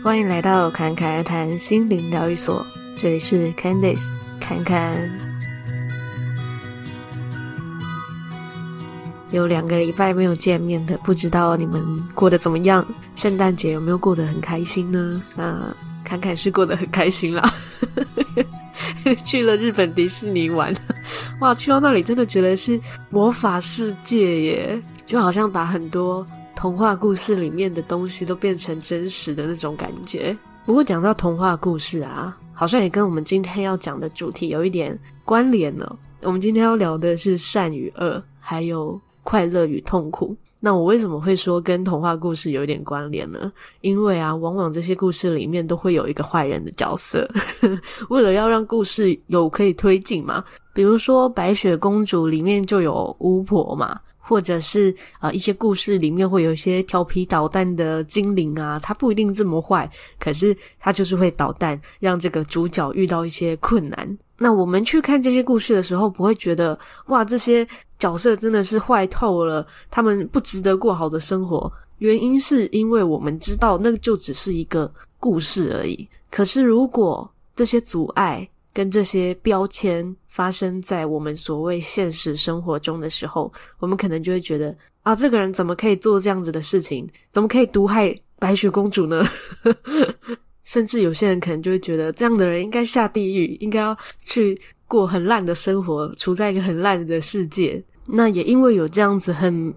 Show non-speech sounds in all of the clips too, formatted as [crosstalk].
欢迎来到侃侃谈心灵疗愈所，这里是 Candice 侃侃。有两个礼拜没有见面的，不知道你们过得怎么样？圣诞节有没有过得很开心呢？那侃侃是过得很开心啦，[laughs] 去了日本迪士尼玩，哇，去到那里真的觉得是魔法世界耶，就好像把很多。童话故事里面的东西都变成真实的那种感觉。不过讲到童话故事啊，好像也跟我们今天要讲的主题有一点关联呢。我们今天要聊的是善与恶，还有快乐与痛苦。那我为什么会说跟童话故事有一点关联呢？因为啊，往往这些故事里面都会有一个坏人的角色，[laughs] 为了要让故事有可以推进嘛。比如说白雪公主里面就有巫婆嘛。或者是呃一些故事里面会有一些调皮捣蛋的精灵啊，他不一定这么坏，可是他就是会捣蛋，让这个主角遇到一些困难。那我们去看这些故事的时候，不会觉得哇，这些角色真的是坏透了，他们不值得过好的生活。原因是因为我们知道那就只是一个故事而已。可是如果这些阻碍，跟这些标签发生在我们所谓现实生活中的时候，我们可能就会觉得啊，这个人怎么可以做这样子的事情？怎么可以毒害白雪公主呢？[laughs] 甚至有些人可能就会觉得，这样的人应该下地狱，应该要去过很烂的生活，处在一个很烂的世界。那也因为有这样子很。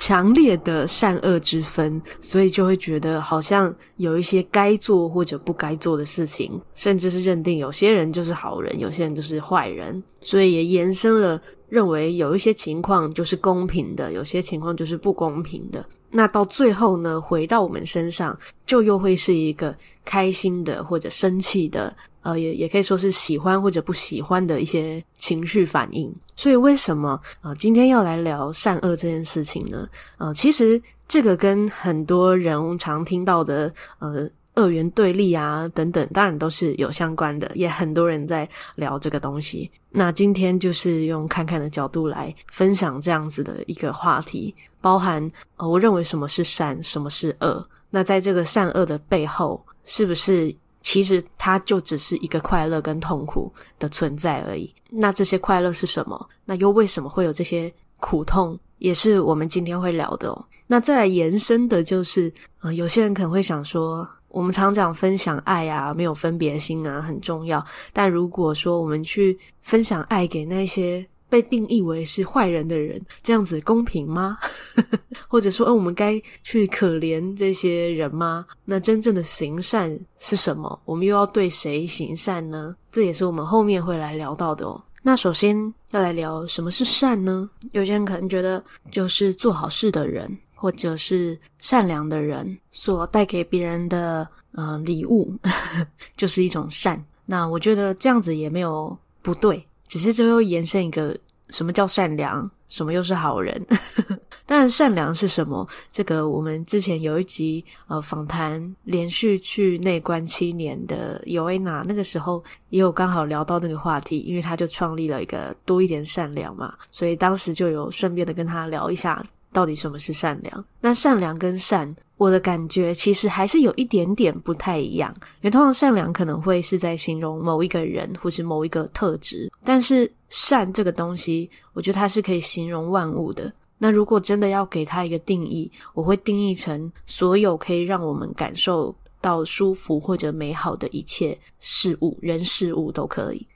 强烈的善恶之分，所以就会觉得好像有一些该做或者不该做的事情，甚至是认定有些人就是好人，有些人就是坏人，所以也延伸了认为有一些情况就是公平的，有些情况就是不公平的。那到最后呢，回到我们身上，就又会是一个开心的或者生气的。呃，也也可以说是喜欢或者不喜欢的一些情绪反应。所以为什么呃今天要来聊善恶这件事情呢？呃，其实这个跟很多人常听到的呃二元对立啊等等，当然都是有相关的，也很多人在聊这个东西。那今天就是用看看的角度来分享这样子的一个话题，包含呃我认为什么是善，什么是恶。那在这个善恶的背后，是不是？其实它就只是一个快乐跟痛苦的存在而已。那这些快乐是什么？那又为什么会有这些苦痛？也是我们今天会聊的哦。那再来延伸的就是，呃，有些人可能会想说，我们常讲分享爱啊，没有分别心啊，很重要。但如果说我们去分享爱给那些被定义为是坏人的人，这样子公平吗？[laughs] 或者说，呃，我们该去可怜这些人吗？那真正的行善是什么？我们又要对谁行善呢？这也是我们后面会来聊到的哦。那首先要来聊什么是善呢？有些人可能觉得，就是做好事的人，或者是善良的人所带给别人的呃礼物，[laughs] 就是一种善。那我觉得这样子也没有不对。只是最后延伸一个，什么叫善良？什么又是好人？[laughs] 当然，善良是什么？这个我们之前有一集呃访谈，连续去内观七年的尤维娜，那个时候也有刚好聊到那个话题，因为他就创立了一个多一点善良嘛，所以当时就有顺便的跟他聊一下。到底什么是善良？那善良跟善，我的感觉其实还是有一点点不太一样。因为通常善良可能会是在形容某一个人或是某一个特质，但是善这个东西，我觉得它是可以形容万物的。那如果真的要给它一个定义，我会定义成所有可以让我们感受到舒服或者美好的一切事物，人事物都可以。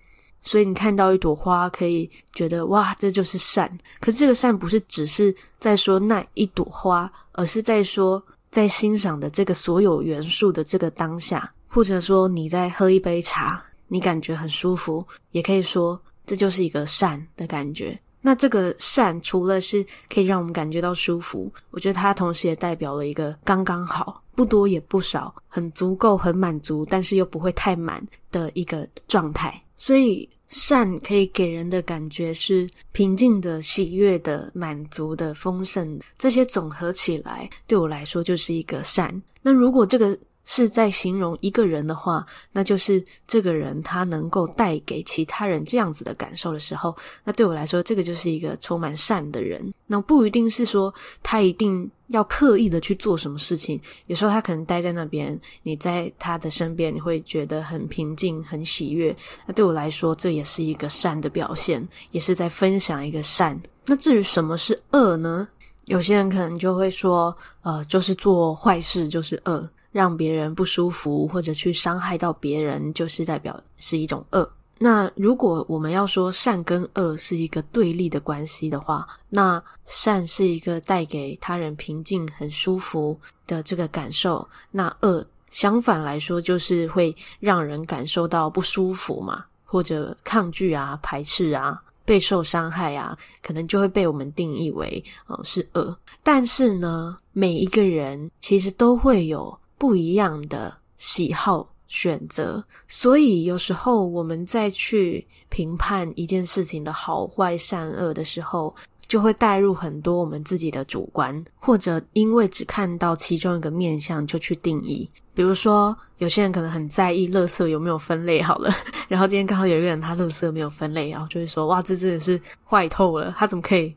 所以你看到一朵花，可以觉得哇，这就是善。可是这个善不是只是在说那一朵花，而是在说在欣赏的这个所有元素的这个当下，或者说你在喝一杯茶，你感觉很舒服，也可以说这就是一个善的感觉。那这个善除了是可以让我们感觉到舒服，我觉得它同时也代表了一个刚刚好，不多也不少，很足够、很满足，但是又不会太满的一个状态。所以善可以给人的感觉是平静的、喜悦的、满足的、丰盛的，这些总合起来，对我来说就是一个善。那如果这个是在形容一个人的话，那就是这个人他能够带给其他人这样子的感受的时候，那对我来说，这个就是一个充满善的人。那不一定是说他一定要刻意的去做什么事情，有时候他可能待在那边，你在他的身边，你会觉得很平静、很喜悦。那对我来说，这也是一个善的表现，也是在分享一个善。那至于什么是恶呢？有些人可能就会说，呃，就是做坏事就是恶。让别人不舒服，或者去伤害到别人，就是代表是一种恶。那如果我们要说善跟恶是一个对立的关系的话，那善是一个带给他人平静、很舒服的这个感受，那恶相反来说就是会让人感受到不舒服嘛，或者抗拒啊、排斥啊、备受伤害啊，可能就会被我们定义为呃是恶。但是呢，每一个人其实都会有。不一样的喜好选择，所以有时候我们再去评判一件事情的好坏善恶的时候，就会带入很多我们自己的主观，或者因为只看到其中一个面向就去定义。比如说，有些人可能很在意垃圾有没有分类好了，[laughs] 然后今天刚好有一个人他垃圾没有分类，然后就会说：“哇，这真的是坏透了，他怎么可以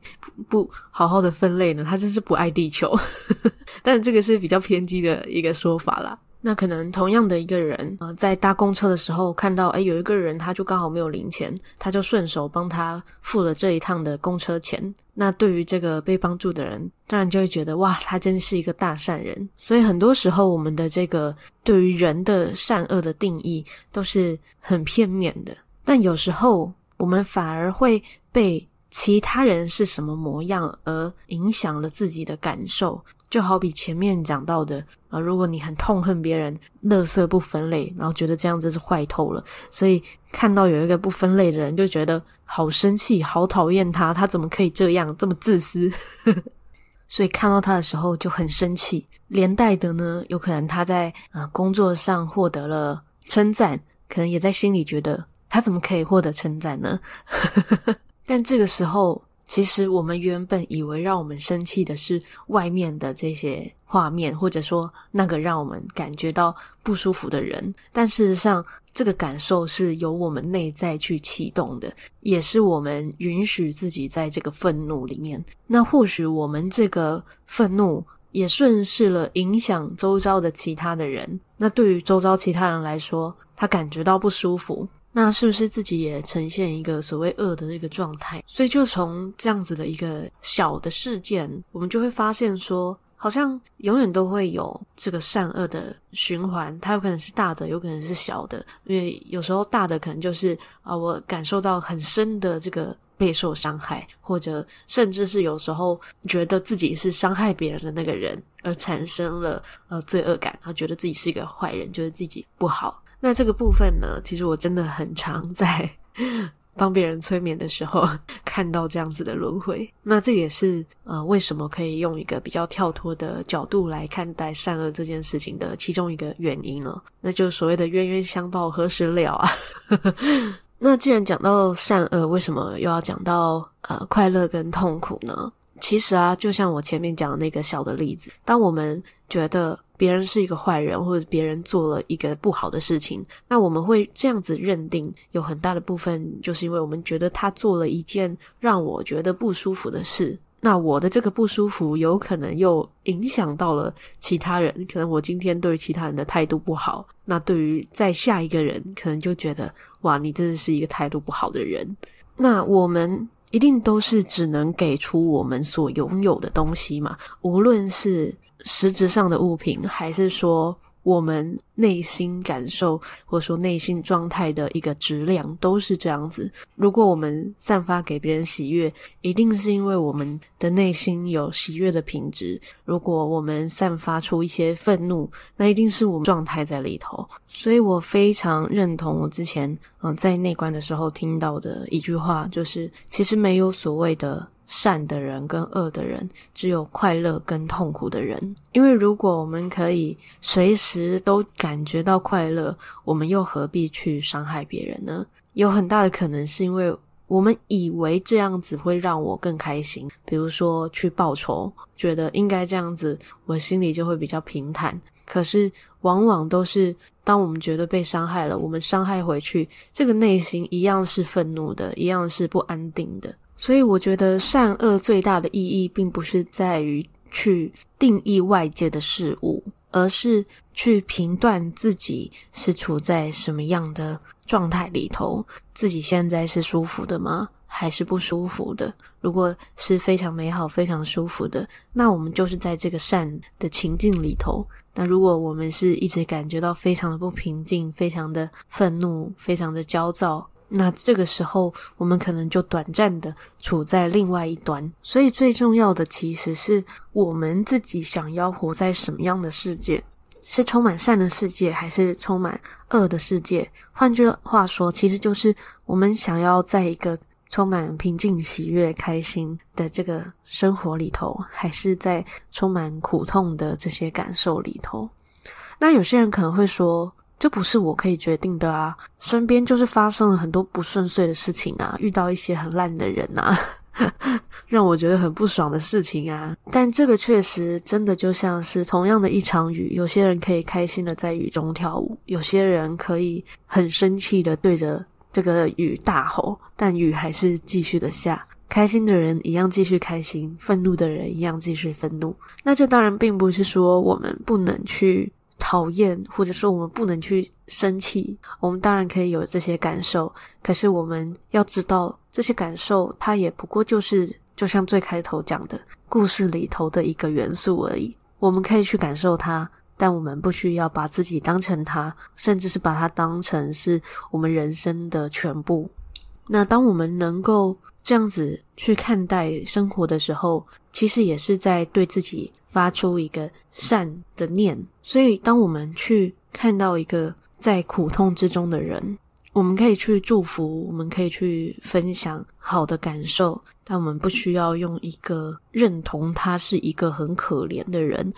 不，好好的分类呢？他真是不爱地球。[laughs] ”但这个是比较偏激的一个说法啦。那可能同样的一个人，呃，在搭公车的时候看到，诶，有一个人他就刚好没有零钱，他就顺手帮他付了这一趟的公车钱。那对于这个被帮助的人，当然就会觉得哇，他真是一个大善人。所以很多时候，我们的这个对于人的善恶的定义都是很片面的。但有时候，我们反而会被其他人是什么模样而影响了自己的感受。就好比前面讲到的，啊，如果你很痛恨别人垃圾不分类，然后觉得这样子是坏透了，所以看到有一个不分类的人，就觉得好生气，好讨厌他，他怎么可以这样这么自私？[laughs] 所以看到他的时候就很生气，连带的呢，有可能他在呃工作上获得了称赞，可能也在心里觉得他怎么可以获得称赞呢？[laughs] 但这个时候。其实我们原本以为让我们生气的是外面的这些画面，或者说那个让我们感觉到不舒服的人，但事实上，这个感受是由我们内在去启动的，也是我们允许自己在这个愤怒里面。那或许我们这个愤怒也顺势了影响周遭的其他的人。那对于周遭其他人来说，他感觉到不舒服。那是不是自己也呈现一个所谓恶的那个状态？所以就从这样子的一个小的事件，我们就会发现说，好像永远都会有这个善恶的循环，它有可能是大的，有可能是小的。因为有时候大的可能就是啊，我感受到很深的这个备受伤害，或者甚至是有时候觉得自己是伤害别人的那个人，而产生了呃罪恶感，他觉得自己是一个坏人，觉得自己不好。那这个部分呢，其实我真的很常在 [laughs] 帮别人催眠的时候 [laughs] 看到这样子的轮回。那这也是呃为什么可以用一个比较跳脱的角度来看待善恶这件事情的其中一个原因呢？那就所谓的冤冤相报何时了啊。[laughs] 那既然讲到善恶，为什么又要讲到呃快乐跟痛苦呢？其实啊，就像我前面讲的那个小的例子，当我们觉得别人是一个坏人，或者别人做了一个不好的事情，那我们会这样子认定，有很大的部分就是因为我们觉得他做了一件让我觉得不舒服的事。那我的这个不舒服，有可能又影响到了其他人。可能我今天对其他人的态度不好，那对于在下一个人，可能就觉得哇，你真的是一个态度不好的人。那我们。一定都是只能给出我们所拥有的东西嘛，无论是实质上的物品，还是说我们内心感受，或者说内心状态的一个质量，都是这样子。如果我们散发给别人喜悦，一定是因为我们的内心有喜悦的品质；如果我们散发出一些愤怒，那一定是我们状态在里头。所以我非常认同我之前嗯、在内观的时候听到的一句话，就是其实没有所谓的。善的人跟恶的人，只有快乐跟痛苦的人。因为如果我们可以随时都感觉到快乐，我们又何必去伤害别人呢？有很大的可能是因为我们以为这样子会让我更开心，比如说去报仇，觉得应该这样子，我心里就会比较平坦。可是往往都是当我们觉得被伤害了，我们伤害回去，这个内心一样是愤怒的，一样是不安定的。所以我觉得善恶最大的意义，并不是在于去定义外界的事物，而是去评断自己是处在什么样的状态里头，自己现在是舒服的吗？还是不舒服的？如果是非常美好、非常舒服的，那我们就是在这个善的情境里头。那如果我们是一直感觉到非常的不平静、非常的愤怒、非常的焦躁，那这个时候我们可能就短暂的处在另外一端。所以最重要的其实是我们自己想要活在什么样的世界。是充满善的世界，还是充满恶的世界？换句话说，其实就是我们想要在一个充满平静、喜悦、开心的这个生活里头，还是在充满苦痛的这些感受里头？那有些人可能会说，这不是我可以决定的啊，身边就是发生了很多不顺遂的事情啊，遇到一些很烂的人啊。[laughs] 让我觉得很不爽的事情啊，但这个确实真的就像是同样的一场雨，有些人可以开心的在雨中跳舞，有些人可以很生气的对着这个雨大吼，但雨还是继续的下。开心的人一样继续开心，愤怒的人一样继续愤怒。那这当然并不是说我们不能去讨厌，或者说我们不能去生气，我们当然可以有这些感受，可是我们要知道。这些感受，它也不过就是，就像最开头讲的故事里头的一个元素而已。我们可以去感受它，但我们不需要把自己当成它，甚至是把它当成是我们人生的全部。那当我们能够这样子去看待生活的时候，其实也是在对自己发出一个善的念。所以，当我们去看到一个在苦痛之中的人，我们可以去祝福，我们可以去分享好的感受，但我们不需要用一个认同他是一个很可怜的人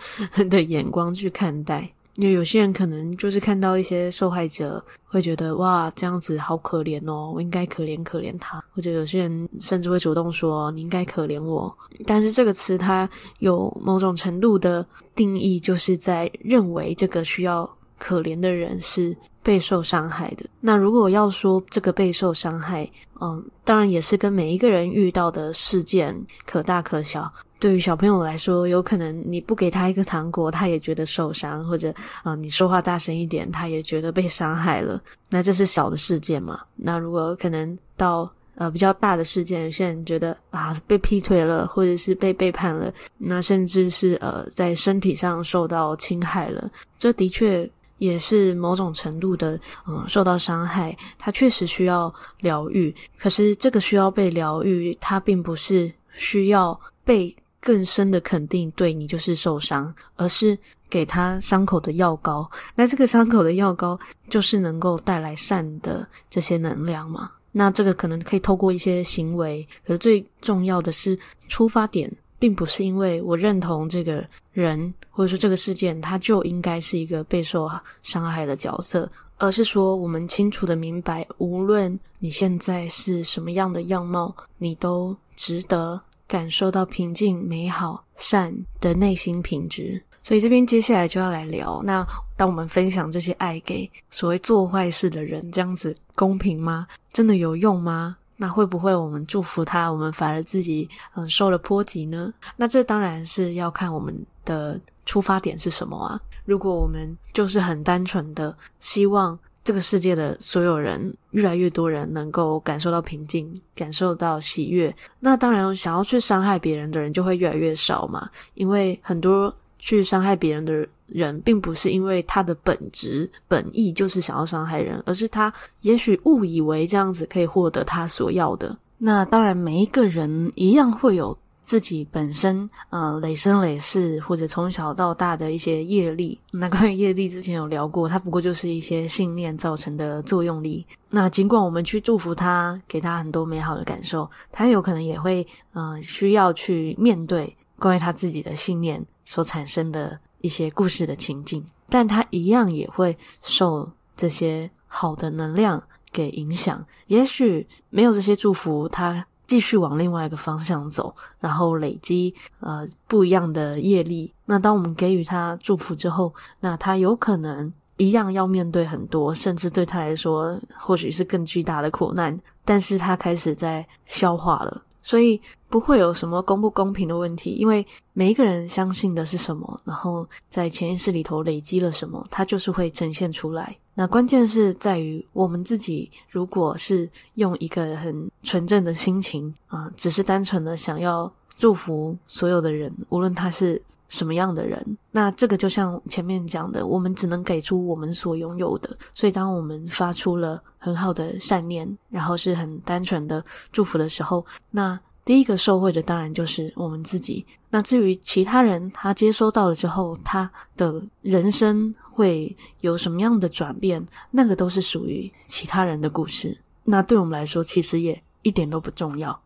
的眼光去看待。因为有些人可能就是看到一些受害者，会觉得哇，这样子好可怜哦，我应该可怜可怜他。或者有些人甚至会主动说，你应该可怜我。但是这个词它有某种程度的定义，就是在认为这个需要可怜的人是备受伤害的。那如果要说这个备受伤害，嗯，当然也是跟每一个人遇到的事件可大可小。对于小朋友来说，有可能你不给他一个糖果，他也觉得受伤；或者，嗯，你说话大声一点，他也觉得被伤害了。那这是小的事件嘛？那如果可能到呃比较大的事件，有些人觉得啊被劈腿了，或者是被背叛了，那甚至是呃在身体上受到侵害了，这的确。也是某种程度的，嗯，受到伤害，他确实需要疗愈。可是这个需要被疗愈，它并不是需要被更深的肯定，对你就是受伤，而是给他伤口的药膏。那这个伤口的药膏就是能够带来善的这些能量嘛？那这个可能可以透过一些行为，可是最重要的是出发点。并不是因为我认同这个人，或者说这个事件，他就应该是一个备受伤害的角色，而是说我们清楚的明白，无论你现在是什么样的样貌，你都值得感受到平静、美好、善的内心品质。所以这边接下来就要来聊，那当我们分享这些爱给所谓做坏事的人，这样子公平吗？真的有用吗？那会不会我们祝福他，我们反而自己嗯受了波及呢？那这当然是要看我们的出发点是什么啊。如果我们就是很单纯的希望这个世界的所有人，越来越多人能够感受到平静，感受到喜悦，那当然想要去伤害别人的人就会越来越少嘛。因为很多去伤害别人的人。并不是因为他的本质本意就是想要伤害人，而是他也许误以为这样子可以获得他所要的。那当然，每一个人一样会有自己本身呃累生累世或者从小到大的一些业力。那关于业力之前有聊过，它不过就是一些信念造成的作用力。那尽管我们去祝福他，给他很多美好的感受，他有可能也会呃需要去面对关于他自己的信念所产生的。一些故事的情境，但他一样也会受这些好的能量给影响。也许没有这些祝福，他继续往另外一个方向走，然后累积呃不一样的业力。那当我们给予他祝福之后，那他有可能一样要面对很多，甚至对他来说或许是更巨大的苦难，但是他开始在消化了。所以不会有什么公不公平的问题，因为每一个人相信的是什么，然后在潜意识里头累积了什么，它就是会呈现出来。那关键是在于我们自己，如果是用一个很纯正的心情啊、只是单纯的想要祝福所有的人，无论他是什么样的人，那这个就像前面讲的，我们只能给出我们所拥有的。所以当我们发出了很好的善念，然后是很单纯的祝福的时候，那第一个受惠的当然就是我们自己。那至于其他人，他接收到了之后，他的人生会有什么样的转变，那个都是属于其他人的故事。那对我们来说，其实也一点都不重要。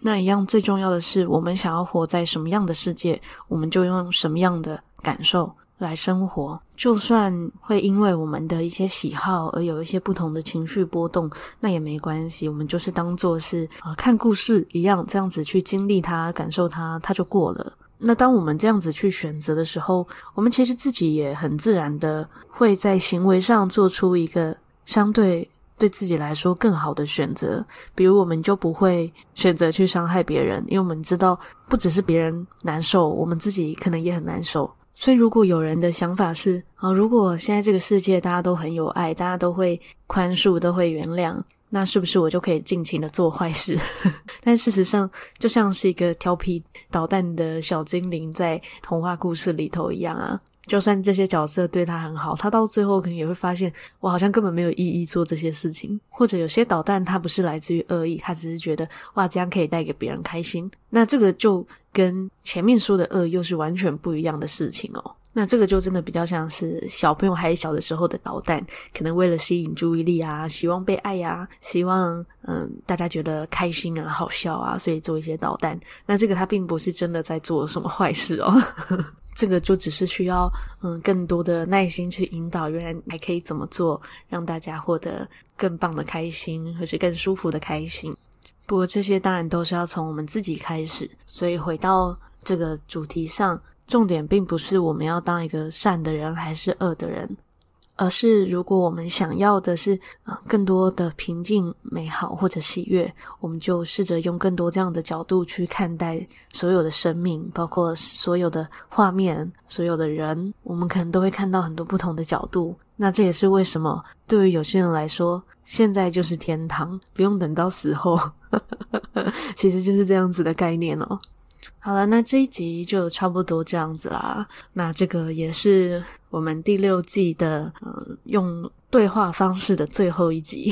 那一样最重要的是，我们想要活在什么样的世界，我们就用什么样的感受来生活，就算会因为我们的一些喜好而有一些不同的情绪波动，那也没关系。我们就是当做是呃看故事一样，这样子去经历它、感受它，它就过了。那当我们这样子去选择的时候，我们其实自己也很自然的会在行为上做出一个相对对自己来说更好的选择。比如，我们就不会选择去伤害别人，因为我们知道不只是别人难受，我们自己可能也很难受。所以，如果有人的想法是啊，如果现在这个世界大家都很有爱，大家都会宽恕，都会原谅，那是不是我就可以尽情的做坏事？[laughs] 但事实上，就像是一个调皮捣蛋的小精灵在童话故事里头一样啊。就算这些角色对他很好，他到最后可能也会发现，我好像根本没有意义做这些事情。或者有些捣蛋，他不是来自于恶意，他只是觉得哇，这样可以带给别人开心。那这个就跟前面说的恶又是完全不一样的事情哦。那这个就真的比较像是小朋友还小的时候的捣蛋，可能为了吸引注意力啊，希望被爱呀，希望嗯大家觉得开心啊、好笑啊，所以做一些捣蛋。那这个他并不是真的在做什么坏事哦。这个就只是需要嗯更多的耐心去引导，原来还可以怎么做，让大家获得更棒的开心，或是更舒服的开心。不过这些当然都是要从我们自己开始。所以回到这个主题上，重点并不是我们要当一个善的人还是恶的人。而是，如果我们想要的是啊、更多的平静、美好或者喜悦，我们就试着用更多这样的角度去看待所有的生命，包括所有的画面、所有的人，我们可能都会看到很多不同的角度。那这也是为什么对于有些人来说，现在就是天堂，不用等到死后，[laughs] 其实就是这样子的概念哦。好了，那这一集就差不多这样子啦。那这个也是我们第六季的呃用对话方式的最后一集。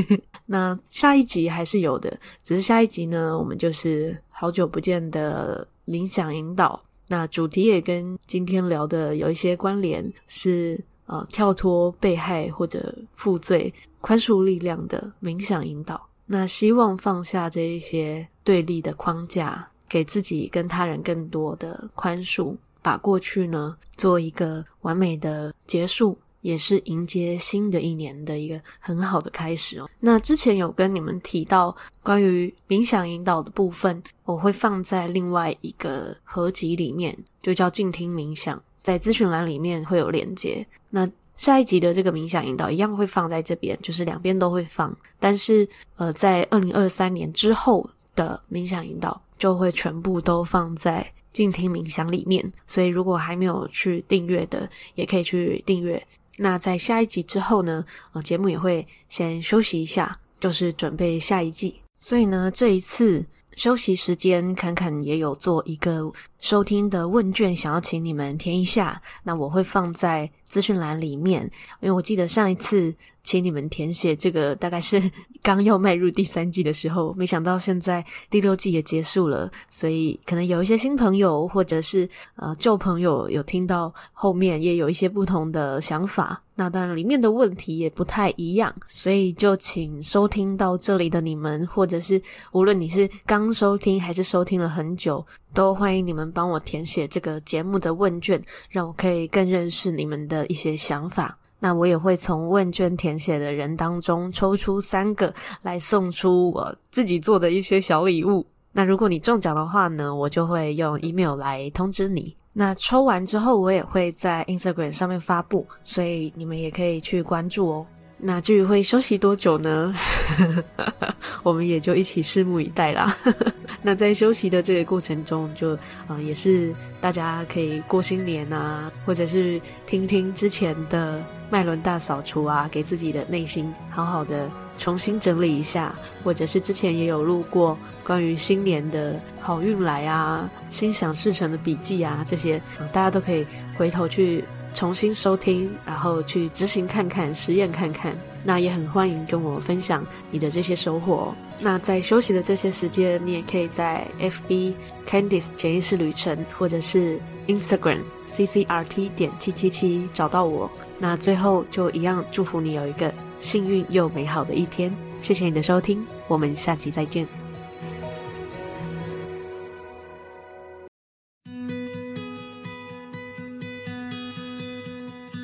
[laughs] 那下一集还是有的，只是下一集呢，我们就是好久不见的冥想引导。那主题也跟今天聊的有一些关联，是呃跳脱被害或者负罪、宽恕力量的冥想引导。那希望放下这一些对立的框架。给自己跟他人更多的宽恕，把过去呢做一个完美的结束，也是迎接新的一年的一个很好的开始哦。那之前有跟你们提到关于冥想引导的部分，我会放在另外一个合集里面，就叫静听冥想，在咨询栏里面会有连接。那下一集的这个冥想引导一样会放在这边，就是两边都会放，但是呃，在二零二三年之后的冥想引导。就会全部都放在静听冥想里面，所以如果还没有去订阅的，也可以去订阅。那在下一集之后呢，呃，节目也会先休息一下，就是准备下一季。所以呢，这一次休息时间，侃侃也有做一个收听的问卷，想要请你们填一下。那我会放在资讯栏里面，因为我记得上一次。请你们填写这个，大概是 [laughs] 刚要迈入第三季的时候，没想到现在第六季也结束了，所以可能有一些新朋友或者是呃旧朋友有听到后面也有一些不同的想法，那当然里面的问题也不太一样，所以就请收听到这里的你们，或者是无论你是刚收听还是收听了很久，都欢迎你们帮我填写这个节目的问卷，让我可以更认识你们的一些想法。那我也会从问卷填写的人当中抽出三个来送出我自己做的一些小礼物。那如果你中奖的话呢，我就会用 email 来通知你。那抽完之后，我也会在 Instagram 上面发布，所以你们也可以去关注哦。那至于会休息多久呢？[laughs] 我们也就一起拭目以待啦。[laughs] 那在休息的这个过程中就，就、呃、啊，也是大家可以过新年啊，或者是听听之前的麦伦大扫除啊，给自己的内心好好的重新整理一下，或者是之前也有录过关于新年的好运来啊、心想事成的笔记啊，这些、大家都可以回头去。重新收听，然后去执行看看，实验看看。那也很欢迎跟我分享你的这些收获。那在休息的这些时间，你也可以在 FB Candice 潜意识旅程，或者是 Instagram CCRT 点七七七找到我。那最后就一样祝福你有一个幸运又美好的一天。谢谢你的收听，我们下期再见。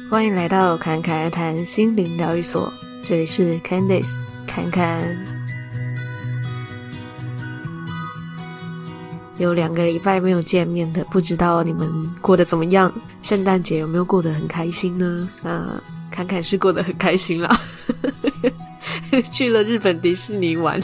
欢迎来到坎坎谈心灵疗愈所，这里是 Candice 侃侃。有两个礼拜没有见面的，不知道你们过得怎么样？圣诞节有没有过得很开心呢？那侃侃是过得很开心啦，[laughs] 去了日本迪士尼玩，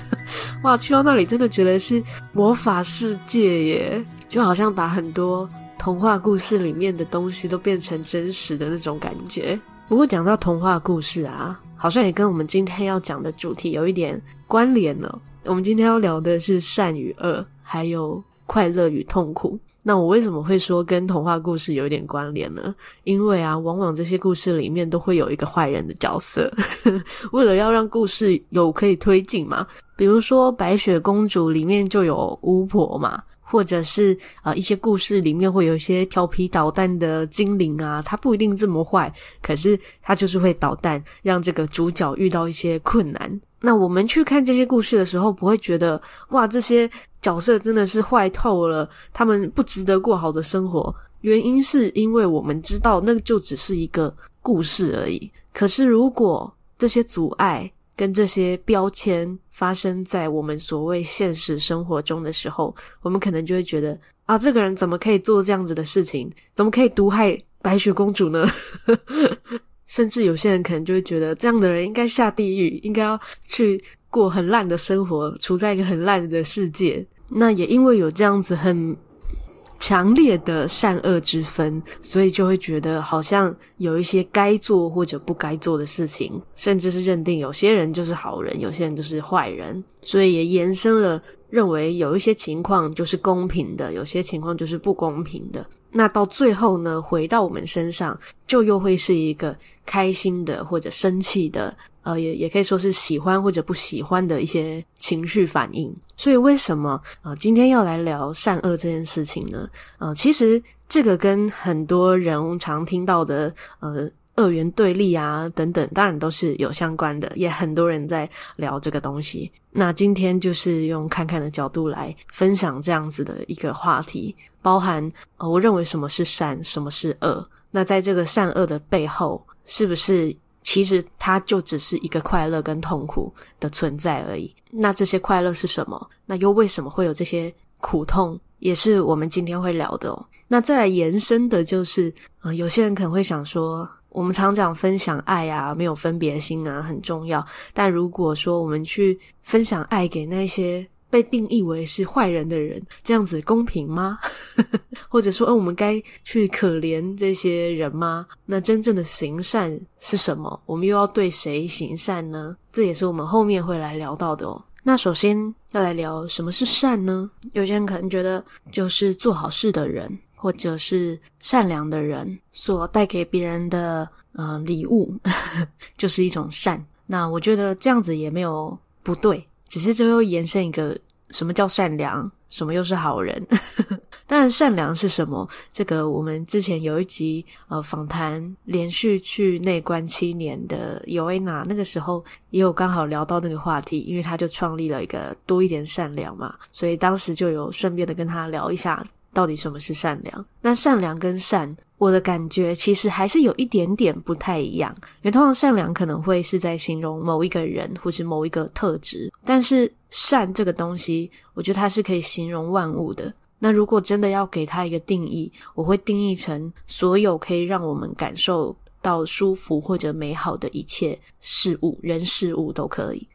哇，去到那里真的觉得是魔法世界耶，就好像把很多。童话故事里面的东西都变成真实的那种感觉。不过讲到童话故事啊，好像也跟我们今天要讲的主题有一点关联呢。我们今天要聊的是善与恶，还有快乐与痛苦。那我为什么会说跟童话故事有一点关联呢？因为啊，往往这些故事里面都会有一个坏人的角色，[laughs] 为了要让故事有可以推进嘛。比如说白雪公主里面就有巫婆嘛。或者是呃一些故事里面会有一些调皮捣蛋的精灵啊，他不一定这么坏，可是他就是会捣蛋，让这个主角遇到一些困难。那我们去看这些故事的时候，不会觉得哇，这些角色真的是坏透了，他们不值得过好的生活。原因是因为我们知道那就只是一个故事而已。可是如果这些阻碍，跟这些标签发生在我们所谓现实生活中的时候，我们可能就会觉得啊，这个人怎么可以做这样子的事情？怎么可以毒害白雪公主呢？[laughs] 甚至有些人可能就会觉得，这样的人应该下地狱，应该要去过很烂的生活，处在一个很烂的世界。那也因为有这样子很。强烈的善恶之分，所以就会觉得好像有一些该做或者不该做的事情，甚至是认定有些人就是好人，有些人就是坏人，所以也延伸了认为有一些情况就是公平的，有些情况就是不公平的。那到最后呢，回到我们身上，就又会是一个开心的或者生气的。呃，也也可以说是喜欢或者不喜欢的一些情绪反应。所以为什么呃今天要来聊善恶这件事情呢？呃，其实这个跟很多人常听到的呃二元对立啊等等，当然都是有相关的，也很多人在聊这个东西。那今天就是用看看的角度来分享这样子的一个话题，包含呃我认为什么是善，什么是恶。那在这个善恶的背后，是不是？其实它就只是一个快乐跟痛苦的存在而已。那这些快乐是什么？那又为什么会有这些苦痛？也是我们今天会聊的哦。那再来延伸的就是，呃，有些人可能会想说，我们常讲分享爱啊，没有分别心啊，很重要。但如果说我们去分享爱给那些被定义为是坏人的人，这样子公平吗？[laughs] 或者说，嗯，我们该去可怜这些人吗？那真正的行善是什么？我们又要对谁行善呢？这也是我们后面会来聊到的哦。那首先要来聊什么是善呢？有些人可能觉得，就是做好事的人，或者是善良的人所带给别人的呃礼物，[laughs] 就是一种善。那我觉得这样子也没有不对。只是最后延伸一个，什么叫善良？什么又是好人？[laughs] 当然，善良是什么？这个我们之前有一集呃访谈，连续去内观七年的尤维娜，那个时候也有刚好聊到那个话题，因为他就创立了一个多一点善良嘛，所以当时就有顺便的跟他聊一下。到底什么是善良。那善良跟善，我的感觉其实还是有一点点不太一样。因为通常善良可能会是在形容某一个人或是某一个特质，但是善这个东西，我觉得它是可以形容万物的。那如果真的要给它一个定义，我会定义成所有可以让我们感受到舒服或者美好的一切事物，人事物都可以。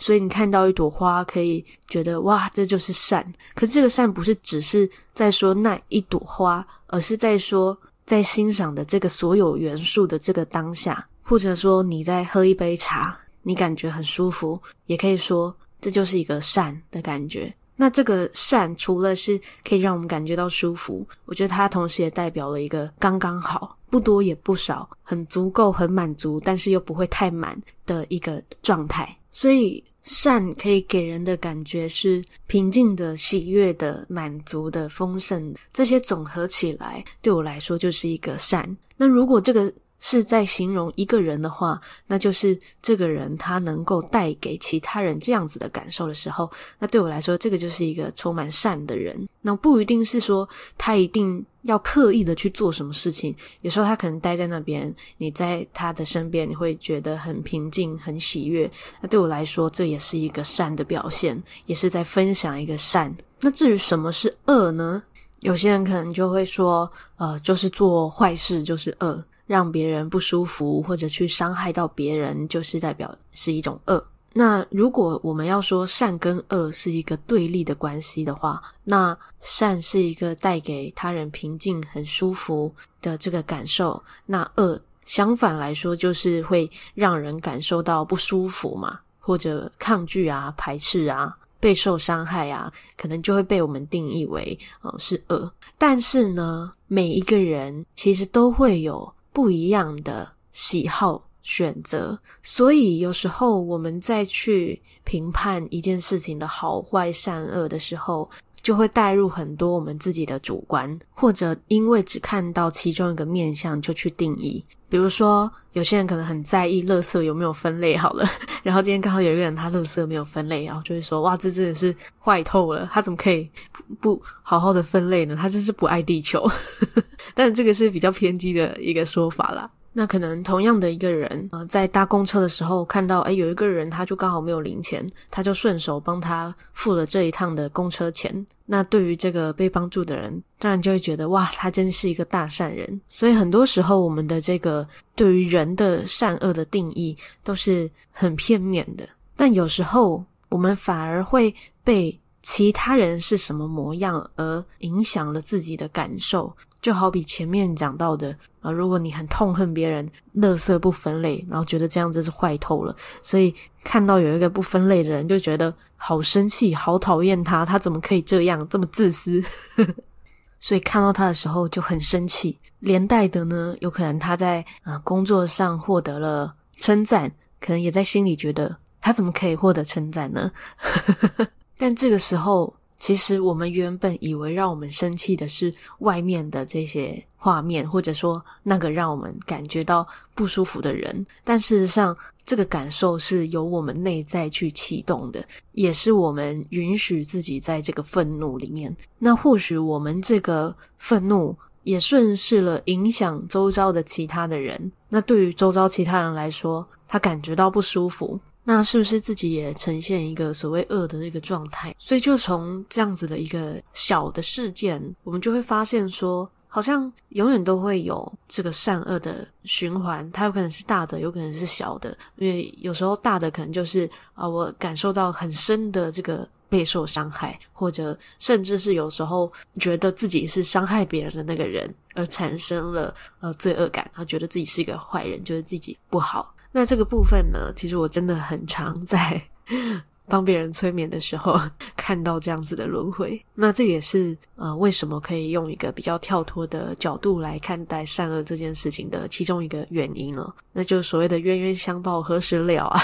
所以你看到一朵花，可以觉得哇，这就是善。可是这个善不是只是在说那一朵花，而是在说在欣赏的这个所有元素的这个当下，或者说你在喝一杯茶，你感觉很舒服，也可以说这就是一个善的感觉。那这个善除了是可以让我们感觉到舒服，我觉得它同时也代表了一个刚刚好，不多也不少，很足够、很满足，但是又不会太满的一个状态。所以善可以给人的感觉是平静的、喜悦的、满足的、丰盛的，这些总合起来，对我来说就是一个善。那如果这个是在形容一个人的话，那就是这个人他能够带给其他人这样子的感受的时候，那对我来说，这个就是一个充满善的人。那不一定是说他一定要刻意的去做什么事情，有时候他可能待在那边，你在他的身边，你会觉得很平静、很喜悦。那对我来说，这也是一个善的表现，也是在分享一个善。那至于什么是恶呢？有些人可能就会说，呃，就是做坏事就是恶。让别人不舒服，或者去伤害到别人，就是代表是一种恶。那如果我们要说善跟恶是一个对立的关系的话，那善是一个带给他人平静、很舒服的这个感受，那恶相反来说就是会让人感受到不舒服嘛，或者抗拒啊、排斥啊、备受伤害啊，可能就会被我们定义为呃是恶。但是呢，每一个人其实都会有。不一样的喜好选择，所以有时候我们再去评判一件事情的好坏善恶的时候，就会带入很多我们自己的主观，或者因为只看到其中一个面向就去定义。比如说，有些人可能很在意垃圾有没有分类好了，[laughs] 然后今天刚好有一个人他垃圾没有分类，然后就会说：“哇，这真的是坏透了，他怎么可以不，好好的分类呢？他真是不爱地球。[laughs] ”但这个是比较偏激的一个说法啦。那可能同样的一个人，呃，在搭公车的时候看到，诶，有一个人他就刚好没有零钱，他就顺手帮他付了这一趟的公车钱。那对于这个被帮助的人，当然就会觉得，哇，他真是一个大善人。所以很多时候，我们的这个对于人的善恶的定义都是很片面的。但有时候，我们反而会被其他人是什么模样而影响了自己的感受。就好比前面讲到的啊，如果你很痛恨别人垃圾不分类，然后觉得这样子是坏透了，所以看到有一个不分类的人，就觉得好生气、好讨厌他，他怎么可以这样这么自私？[laughs] 所以看到他的时候就很生气，连带的呢，有可能他在啊工作上获得了称赞，可能也在心里觉得他怎么可以获得称赞呢？[laughs] 但这个时候。其实我们原本以为让我们生气的是外面的这些画面，或者说那个让我们感觉到不舒服的人，但事实上，这个感受是由我们内在去启动的，也是我们允许自己在这个愤怒里面。那或许我们这个愤怒也顺势了影响周遭的其他的人。那对于周遭其他人来说，他感觉到不舒服。那是不是自己也呈现一个所谓恶的那个状态？所以就从这样子的一个小的事件，我们就会发现说，好像永远都会有这个善恶的循环，它有可能是大的，有可能是小的。因为有时候大的可能就是啊，我感受到很深的这个备受伤害，或者甚至是有时候觉得自己是伤害别人的那个人，而产生了呃罪恶感，他觉得自己是一个坏人，觉得自己不好。那这个部分呢，其实我真的很常在 [laughs] 帮别人催眠的时候 [laughs] 看到这样子的轮回。那这也是呃为什么可以用一个比较跳脱的角度来看待善恶这件事情的其中一个原因呢？那就是所谓的冤冤相报何时了啊。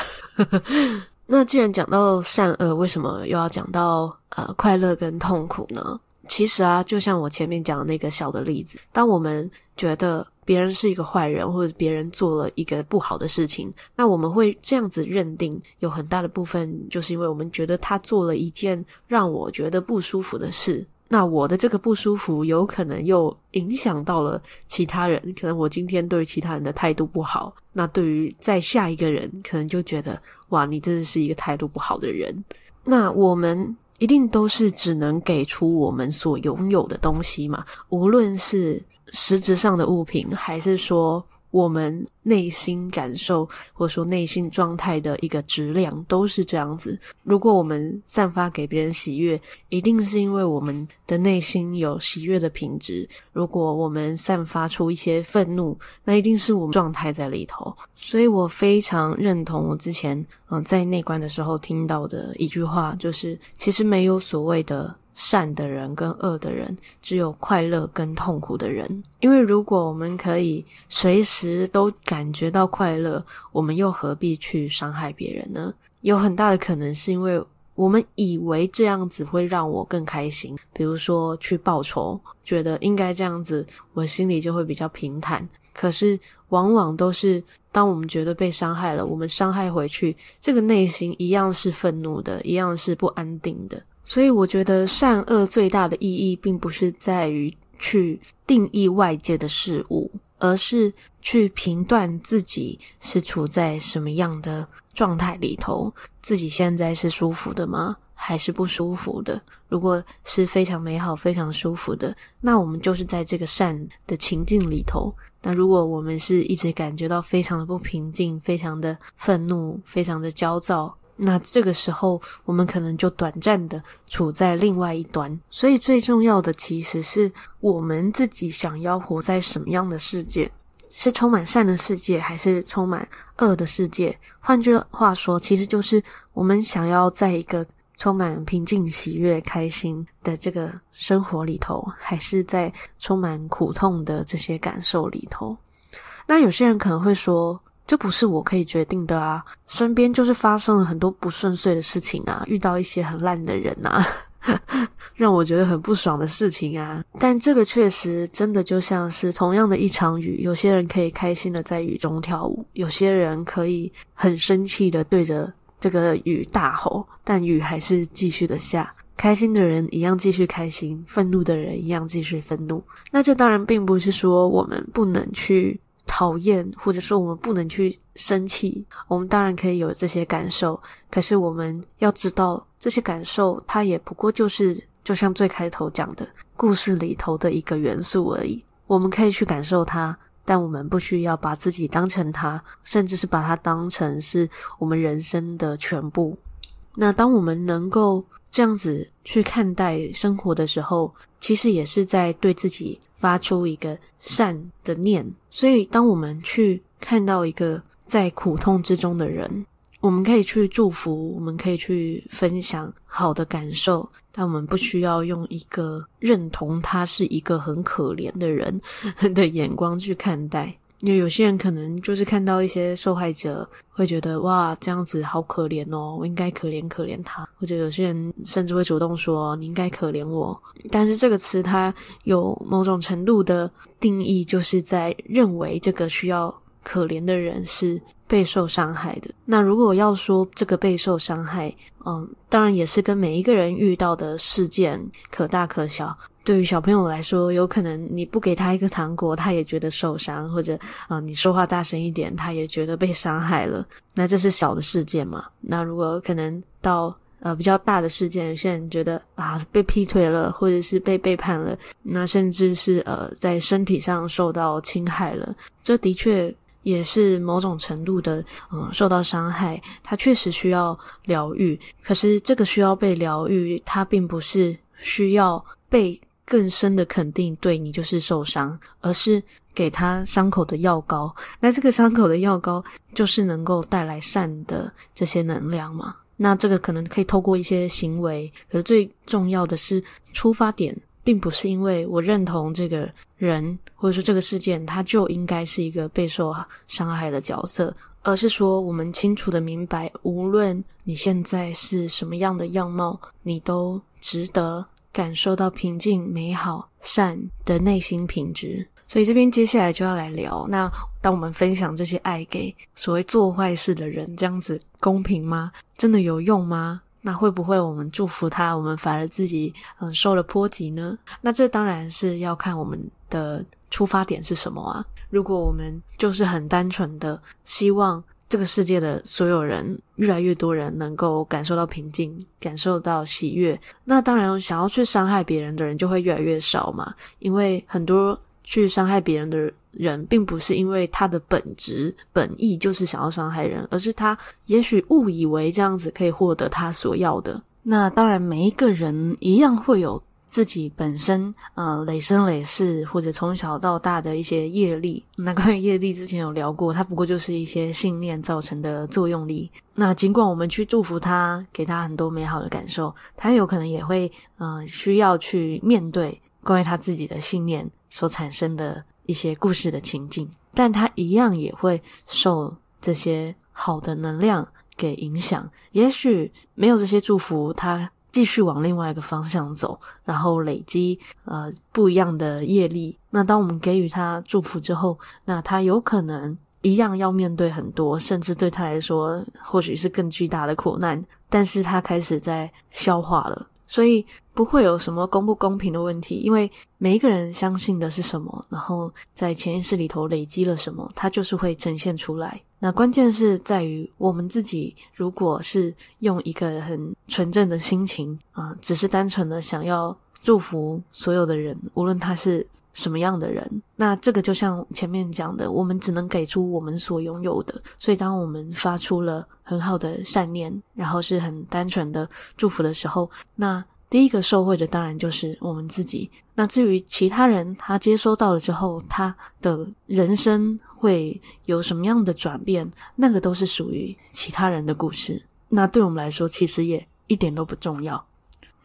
[laughs] 那既然讲到善恶，为什么又要讲到呃快乐跟痛苦呢？其实啊，就像我前面讲的那个小的例子，当我们觉得。别人是一个坏人，或者别人做了一个不好的事情，那我们会这样子认定，有很大的部分就是因为我们觉得他做了一件让我觉得不舒服的事，那我的这个不舒服，有可能又影响到了其他人。可能我今天对其他人的态度不好，那对于在下一个人，可能就觉得哇，你真的是一个态度不好的人。那我们一定都是只能给出我们所拥有的东西嘛，无论是实质上的物品，还是说。我们内心感受，或者说内心状态的一个质量，都是这样子。如果我们散发给别人喜悦，一定是因为我们的内心有喜悦的品质；如果我们散发出一些愤怒，那一定是我们状态在里头。所以我非常认同我之前嗯在内观的时候听到的一句话，就是其实没有所谓的。善的人跟恶的人，只有快乐跟痛苦的人。因为如果我们可以随时都感觉到快乐，我们又何必去伤害别人呢？有很大的可能是因为我们以为这样子会让我更开心，比如说去报仇，觉得应该这样子，我心里就会比较平坦。可是往往都是当我们觉得被伤害了，我们伤害回去，这个内心一样是愤怒的，一样是不安定的。所以我觉得善恶最大的意义，并不是在于去定义外界的事物，而是去评断自己是处在什么样的状态里头，自己现在是舒服的吗？还是不舒服的？如果是非常美好、非常舒服的，那我们就是在这个善的情境里头。那如果我们是一直感觉到非常的不平静、非常的愤怒、非常的焦躁，那这个时候，我们可能就短暂的处在另外一端。所以最重要的，其实是我们自己想要活在什么样的世界，是充满善的世界，还是充满恶的世界？换句话说，其实就是我们想要在一个充满平静、喜悦、开心的这个生活里头，还是在充满苦痛的这些感受里头？那有些人可能会说，这不是我可以决定的啊！身边就是发生了很多不顺遂的事情啊，遇到一些很烂的人啊，[laughs] 让我觉得很不爽的事情啊。但这个确实真的就像是同样的一场雨，有些人可以开心的在雨中跳舞，有些人可以很生气的对着这个雨大吼，但雨还是继续的下。开心的人一样继续开心，愤怒的人一样继续愤怒。那这当然并不是说我们不能去。讨厌，或者说我们不能去生气，我们当然可以有这些感受。可是我们要知道，这些感受它也不过就是，就像最开头讲的故事里头的一个元素而已。我们可以去感受它，但我们不需要把自己当成它，甚至是把它当成是我们人生的全部。那当我们能够这样子去看待生活的时候，其实也是在对自己。发出一个善的念，所以当我们去看到一个在苦痛之中的人，我们可以去祝福，我们可以去分享好的感受，但我们不需要用一个认同他是一个很可怜的人的眼光去看待。因为有些人可能就是看到一些受害者，会觉得哇，这样子好可怜哦，我应该可怜可怜他。或者有些人甚至会主动说，你应该可怜我。但是这个词它有某种程度的定义，就是在认为这个需要可怜的人是备受伤害的。那如果要说这个备受伤害，嗯，当然也是跟每一个人遇到的事件可大可小。对于小朋友来说，有可能你不给他一个糖果，他也觉得受伤；或者啊、你说话大声一点，他也觉得被伤害了。那这是小的事件嘛？那如果可能到呃比较大的事件，有些人觉得啊被劈腿了，或者是被背叛了，那甚至是呃在身体上受到侵害了，这的确也是某种程度的嗯、受到伤害，他确实需要疗愈。可是这个需要被疗愈，他并不是需要被。更深的肯定对你就是受伤，而是给他伤口的药膏。那这个伤口的药膏就是能够带来善的这些能量嘛？那这个可能可以透过一些行为，可是最重要的是出发点，并不是因为我认同这个人或者说这个事件，他就应该是一个备受伤害的角色，而是说我们清楚的明白，无论你现在是什么样的样貌，你都值得。感受到平静、美好、善的内心品质，所以这边接下来就要来聊。那当我们分享这些爱给所谓做坏事的人，这样子公平吗？真的有用吗？那会不会我们祝福他，我们反而自己嗯受了波及呢？那这当然是要看我们的出发点是什么啊。如果我们就是很单纯的希望这个世界的所有人，越来越多人能够感受到平静，感受到喜悦，那当然想要去伤害别人的人就会越来越少嘛。因为很多去伤害别人的人，并不是因为他的本质本意就是想要伤害人，而是他也许误以为这样子可以获得他所要的。那当然，每一个人一样会有。自己本身呃累生累世或者从小到大的一些业力，那关于业力之前有聊过，它不过就是一些信念造成的作用力。那尽管我们去祝福他，给他很多美好的感受，他有可能也会呃需要去面对关于他自己的信念所产生的一些故事的情境，但他一样也会受这些好的能量给影响。也许没有这些祝福，他。继续往另外一个方向走，然后累积呃不一样的业力。那当我们给予他祝福之后，那他有可能一样要面对很多，甚至对他来说或许是更巨大的苦难。但是他开始在消化了，所以不会有什么公不公平的问题，因为每一个人相信的是什么，然后在潜意识里头累积了什么，它就是会呈现出来。那关键是在于我们自己，如果是用一个很纯正的心情啊、只是单纯的想要祝福所有的人，无论他是什么样的人，那这个就像前面讲的，我们只能给出我们所拥有的。所以，当我们发出了很好的善念，然后是很单纯的祝福的时候，那第一个受惠的当然就是我们自己。那至于其他人，他接收到了之后，他的人生。会有什么样的转变？那个都是属于其他人的故事。那对我们来说，其实也一点都不重要。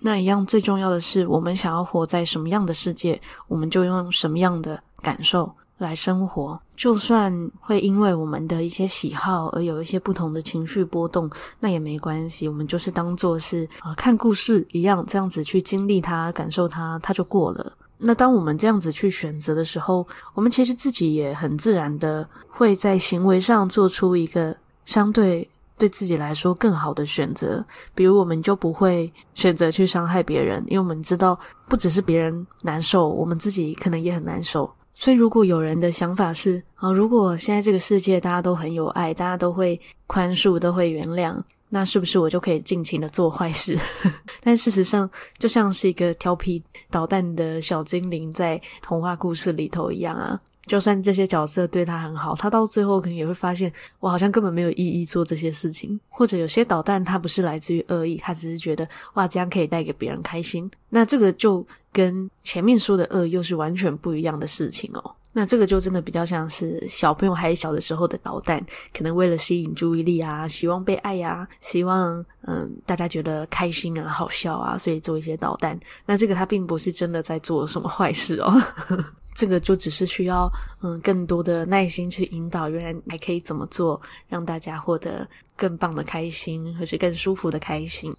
那一样最重要的是，我们想要活在什么样的世界，我们就用什么样的感受来生活。就算会因为我们的一些喜好而有一些不同的情绪波动，那也没关系。我们就是当做是呃看故事一样，这样子去经历它、感受它，它就过了。那当我们这样子去选择的时候，我们其实自己也很自然的会在行为上做出一个相对对自己来说更好的选择。比如，我们就不会选择去伤害别人，因为我们知道不只是别人难受，我们自己可能也很难受。所以，如果有人的想法是啊，如果现在这个世界大家都很有爱，大家都会宽恕，都会原谅。那是不是我就可以尽情的做坏事？[laughs] 但事实上，就像是一个调皮捣蛋的小精灵在童话故事里头一样啊。就算这些角色对他很好，他到最后可能也会发现，我好像根本没有意义做这些事情。或者有些捣蛋，他不是来自于恶意，他只是觉得哇，这样可以带给别人开心。那这个就跟前面说的恶又是完全不一样的事情哦。那这个就真的比较像是小朋友还小的时候的捣蛋，可能为了吸引注意力啊，希望被爱呀、希望嗯大家觉得开心啊、好笑啊，所以做一些捣蛋。那这个他并不是真的在做什么坏事哦，[laughs] 这个就只是需要嗯更多的耐心去引导，原来还可以怎么做，让大家获得更棒的开心，或是更舒服的开心。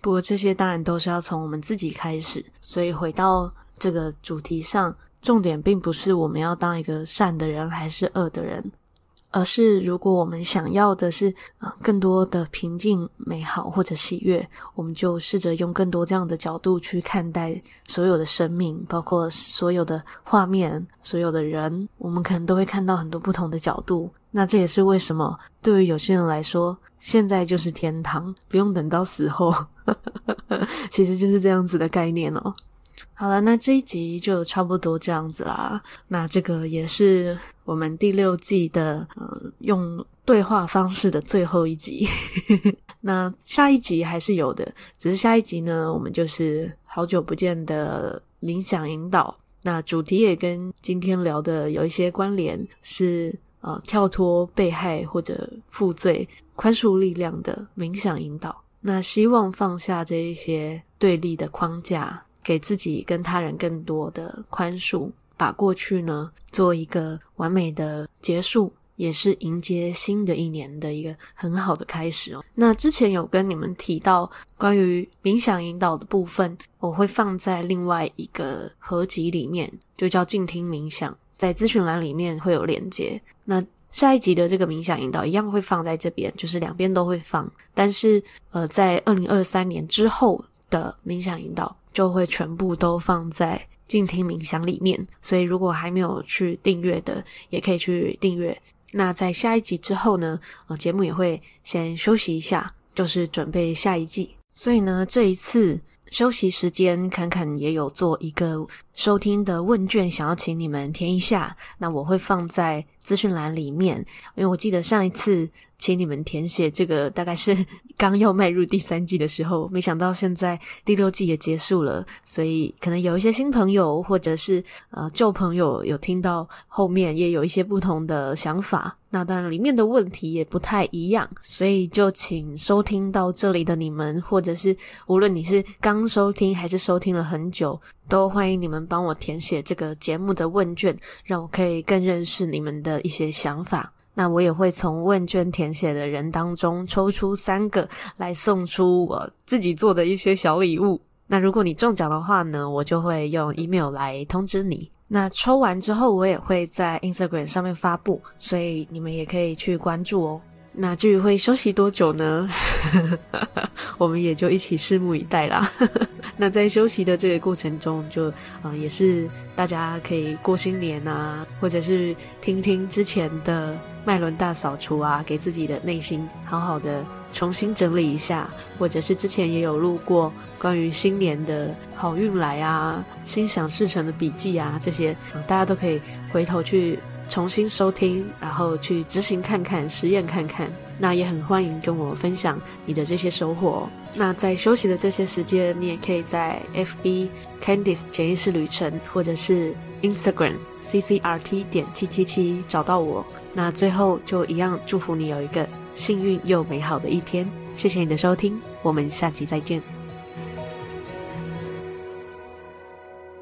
不过这些当然都是要从我们自己开始，所以回到这个主题上。重点并不是我们要当一个善的人还是恶的人，而是如果我们想要的是啊更多的平静、美好或者喜悦，我们就试着用更多这样的角度去看待所有的生命，包括所有的画面、所有的人，我们可能都会看到很多不同的角度。那这也是为什么对于有些人来说，现在就是天堂，不用等到死后，[laughs] 其实就是这样子的概念哦。好了，那这一集就差不多这样子啦。那这个也是我们第六季的，呃，用对话方式的最后一集。[laughs] 那下一集还是有的，只是下一集呢，我们就是好久不见的冥想引导。那主题也跟今天聊的有一些关联，是呃跳脱被害或者负罪、宽恕力量的冥想引导。那希望放下这一些对立的框架。给自己跟他人更多的宽恕，把过去呢做一个完美的结束，也是迎接新的一年的一个很好的开始哦。那之前有跟你们提到关于冥想引导的部分，我会放在另外一个合集里面，就叫静听冥想，在咨询栏里面会有连接。那下一集的这个冥想引导一样会放在这边，就是两边都会放。但是，呃，在二零二三年之后的冥想引导就会全部都放在静听冥想里面。所以，如果还没有去订阅的，也可以去订阅。那在下一集之后呢，呃，节目也会先休息一下，就是准备下一季。所以呢，这一次。休息时间，侃侃也有做一个收听的问卷，想要请你们填一下。那我会放在资讯栏里面，因为我记得上一次。请你们填写这个，大概是 [laughs] 刚要迈入第三季的时候，没想到现在第六季也结束了，所以可能有一些新朋友或者是呃旧朋友有听到后面也有一些不同的想法。那当然里面的问题也不太一样，所以就请收听到这里的你们，或者是无论你是刚收听还是收听了很久，都欢迎你们帮我填写这个节目的问卷，让我可以更认识你们的一些想法。那我也会从问卷填写的人当中抽出三个来送出我自己做的一些小礼物。那如果你中奖的话呢，我就会用 email 来通知你。那抽完之后，我也会在 Instagram 上面发布，所以你们也可以去关注哦。那至于会休息多久呢？[laughs] 我们也就一起拭目以待啦。[laughs] 那在休息的这个过程中就，就、呃、啊，也是大家可以过新年啊，或者是听听之前的脉轮大扫除啊，给自己的内心好好的重新整理一下，或者是之前也有录过关于新年的好运来啊、心想事成的笔记啊，这些、大家都可以回头去。重新收听，然后去执行看看，实验看看。那也很欢迎跟我分享你的这些收获。那在休息的这些时间，你也可以在 FB Candice 潜意识旅程，或者是 Instagram CCRT 点七七七找到我。那最后就一样祝福你有一个幸运又美好的一天。谢谢你的收听，我们下期再见。